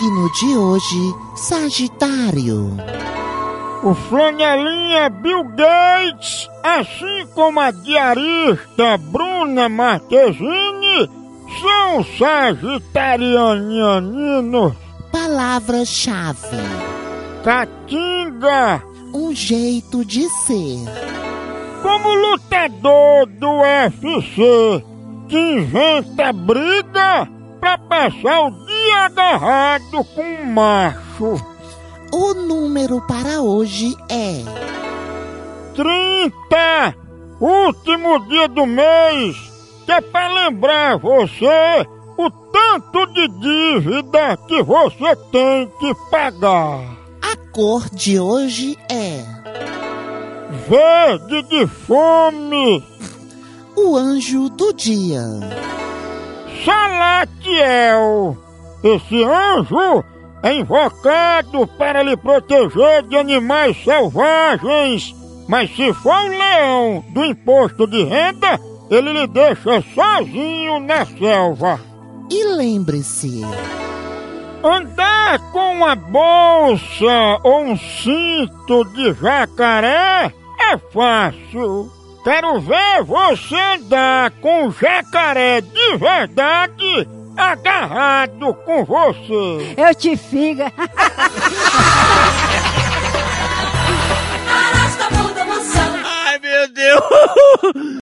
signo de hoje, Sagitário. O flanelinha Bill Gates, assim como a diarista Bruna Marquezine, são sagitarianianos. Palavra-chave: Catinga, um jeito de ser. como lutador do UFC, que inventa briga pra passar o dia agarrado com um macho. O número para hoje é 30, último dia do mês, que é pra lembrar você o tanto de dívida que você tem que pagar. a cor de hoje é Verde de fome, o anjo do dia. Salatiel. Esse anjo é invocado para lhe proteger de animais selvagens, mas se for o leão do imposto de renda, ele lhe deixa sozinho na selva. E lembre-se, Andar com uma bolsa ou um cinto de jacaré é fácil. Quero ver você andar com um jacaré de verdade agarrado com você. Eu te figa. Ai, meu Deus!